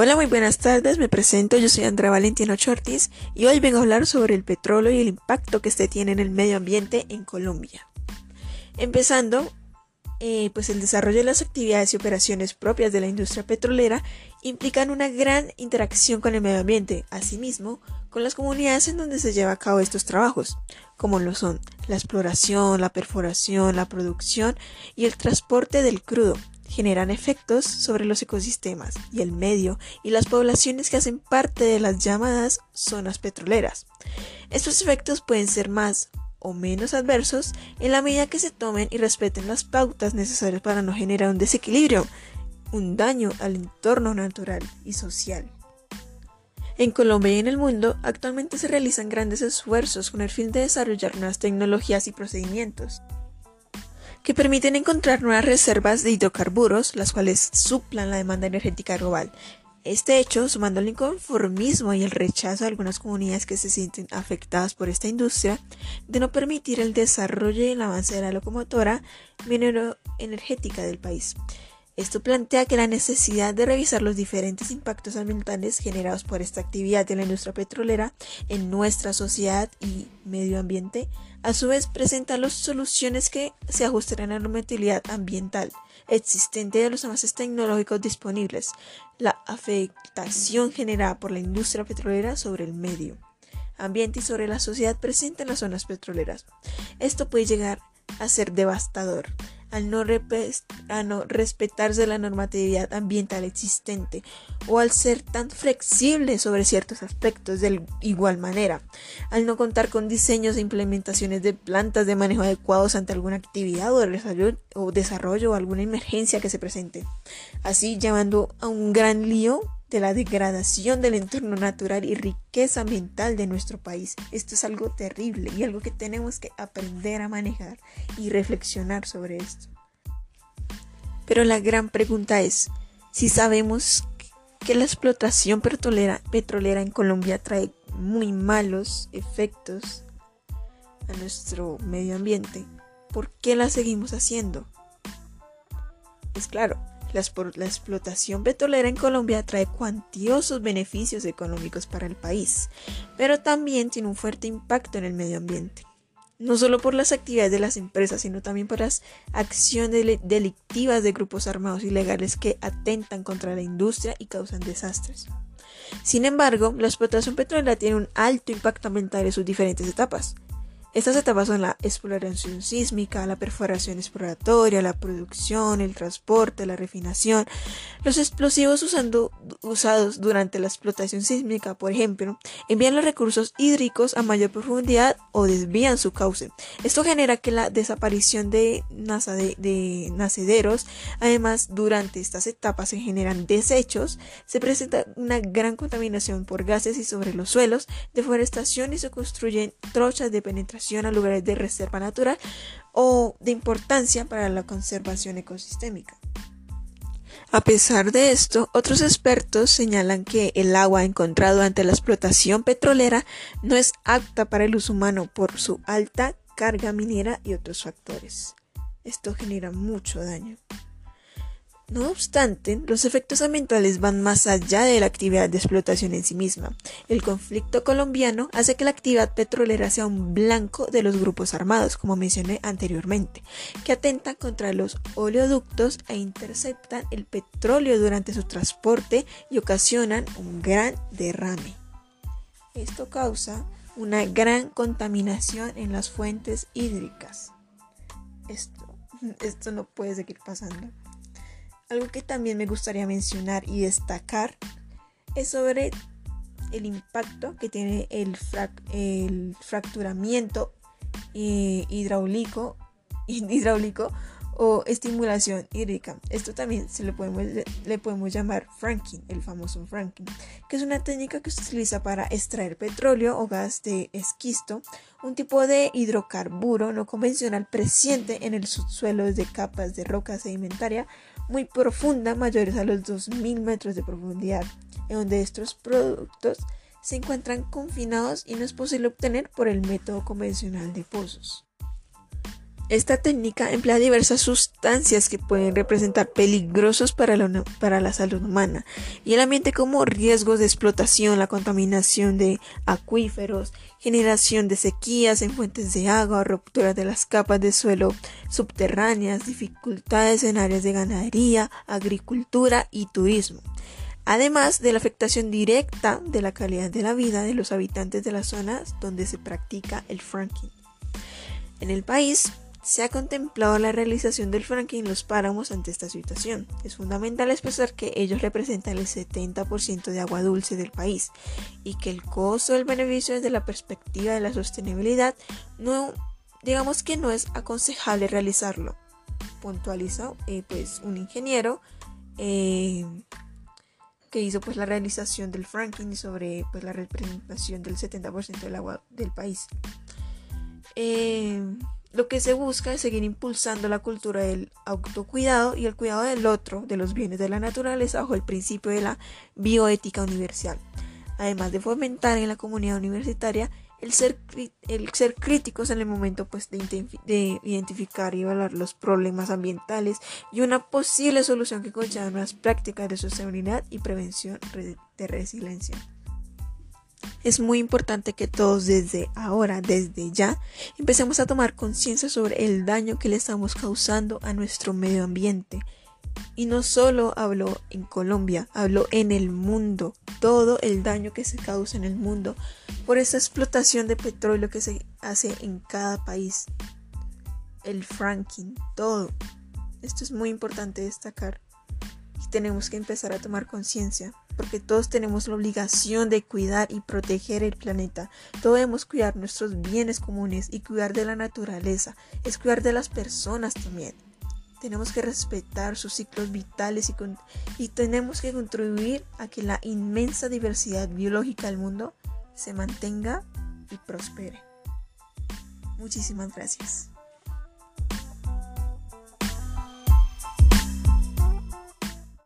Hola, muy buenas tardes. Me presento, yo soy Andrea Valentino Chortis y hoy vengo a hablar sobre el petróleo y el impacto que este tiene en el medio ambiente en Colombia. Empezando, eh, pues el desarrollo de las actividades y operaciones propias de la industria petrolera implican una gran interacción con el medio ambiente, asimismo con las comunidades en donde se lleva a cabo estos trabajos, como lo son la exploración, la perforación, la producción y el transporte del crudo, generan efectos sobre los ecosistemas y el medio y las poblaciones que hacen parte de las llamadas zonas petroleras. Estos efectos pueden ser más o menos adversos en la medida que se tomen y respeten las pautas necesarias para no generar un desequilibrio, un daño al entorno natural y social. En Colombia y en el mundo actualmente se realizan grandes esfuerzos con el fin de desarrollar nuevas tecnologías y procedimientos que permiten encontrar nuevas reservas de hidrocarburos, las cuales suplan la demanda energética global. Este hecho, sumando al inconformismo y el rechazo de algunas comunidades que se sienten afectadas por esta industria, de no permitir el desarrollo y el avance de la locomotora minero-energética del país. Esto plantea que la necesidad de revisar los diferentes impactos ambientales generados por esta actividad de la industria petrolera en nuestra sociedad y medio ambiente, a su vez presenta las soluciones que se ajusten a la normatividad ambiental existente de los avances tecnológicos disponibles, la afectación generada por la industria petrolera sobre el medio ambiente y sobre la sociedad presente en las zonas petroleras. Esto puede llegar a ser devastador al no, respetarse la normatividad ambiental existente o al ser tan flexible sobre ciertos aspectos de igual manera, al no contar con diseños e implementaciones de plantas de manejo adecuados ante alguna actividad o desarrollo o alguna emergencia que se presente, así llevando a un gran lío de la degradación del entorno natural y riqueza ambiental de nuestro país. Esto es algo terrible y algo que tenemos que aprender a manejar y reflexionar sobre esto. Pero la gran pregunta es, si sabemos que la explotación petrolera, petrolera en Colombia trae muy malos efectos a nuestro medio ambiente, ¿por qué la seguimos haciendo? Es claro, la, explotación petrolera en Colombia trae cuantiosos beneficios económicos para el país, pero también tiene un fuerte impacto en el medio ambiente. No solo por las actividades de las empresas, sino también por las acciones delictivas de grupos armados ilegales que atentan contra la industria y causan desastres. Sin embargo, la explotación petrolera tiene un alto impacto ambiental en sus diferentes etapas. Estas etapas son la exploración sísmica, la perforación exploratoria, la producción, el transporte, la refinación. Los explosivos usados durante la explotación sísmica, por ejemplo, envían los recursos hídricos a mayor profundidad o desvían su cauce. Esto genera que la desaparición de, de nacederos, además durante estas etapas se generan desechos, se presenta una gran contaminación por gases y sobre los suelos, deforestación y se construyen trochas de penetración a lugares de reserva natural o de importancia para la conservación ecosistémica. A pesar de esto, otros expertos señalan que el agua encontrada durante la explotación petrolera no es apta para el uso humano por su alta carga minera y otros factores. Esto genera mucho daño. No obstante, los efectos ambientales van más allá de la actividad de explotación en sí misma. El conflicto colombiano hace que la actividad petrolera sea un blanco de los grupos armados, como mencioné anteriormente, que atentan contra los oleoductos e interceptan el petróleo durante su transporte y ocasionan un gran derrame. Esto causa una gran contaminación en las fuentes hídricas. Esto, esto no puede seguir pasando. Algo que también me gustaría mencionar y destacar es sobre el impacto que tiene el, fracturamiento eh, hidráulico, hidráulico o estimulación hídrica. Esto también se le podemos, llamar franking, el famoso franking, que es una técnica que se utiliza para extraer petróleo o gas de esquisto, un tipo de hidrocarburo no convencional presente en el subsuelo desde capas de roca sedimentaria muy profunda, mayores a los 2.000 metros de profundidad, en donde estos productos se encuentran confinados y no es posible obtener por el método convencional de pozos. Esta técnica emplea diversas sustancias que pueden representar peligrosos para la, para la, salud humana y el ambiente como riesgos de explotación, la contaminación de acuíferos, generación de sequías en fuentes de agua, ruptura de las capas de suelo subterráneas, dificultades en áreas de ganadería, agricultura y turismo además de la afectación directa de la calidad de la vida de los habitantes de las zonas donde se practica el fracking. En el país, se ha contemplado la realización del fracking en los páramos ante esta situación. Es fundamental expresar que ellos representan el 70% de agua dulce del país y que el costo del beneficio desde la perspectiva de la sostenibilidad no digamos que no es aconsejable realizarlo. Puntualiza eh, pues un ingeniero eh, que hizo pues la realización del fracking sobre pues la representación del 70% del agua del país. Eh, lo que se busca es seguir impulsando la cultura del autocuidado y el cuidado del otro, de los bienes de la naturaleza, bajo el principio de la bioética universal, además de fomentar en la comunidad universitaria el ser, el ser críticos en el momento pues, de, identificar y evaluar los problemas ambientales y una posible solución que conlleva unas prácticas de sostenibilidad y prevención de resiliencia. Es muy importante que todos desde ahora, desde ya, empecemos a tomar conciencia sobre el daño que le estamos causando a nuestro medio ambiente. Y no solo hablo en Colombia, hablo en el mundo, todo el daño que se causa en el mundo por esa explotación de petróleo que se hace en cada país. El franking, todo. Esto es muy importante destacar tenemos que empezar a tomar conciencia porque todos tenemos la obligación de cuidar y proteger el planeta. Todos debemos cuidar nuestros bienes comunes y cuidar de la naturaleza, es cuidar de las personas también. Tenemos que respetar sus ciclos vitales y, y tenemos que contribuir a que la inmensa diversidad biológica del mundo se mantenga y prospere. Muchísimas gracias.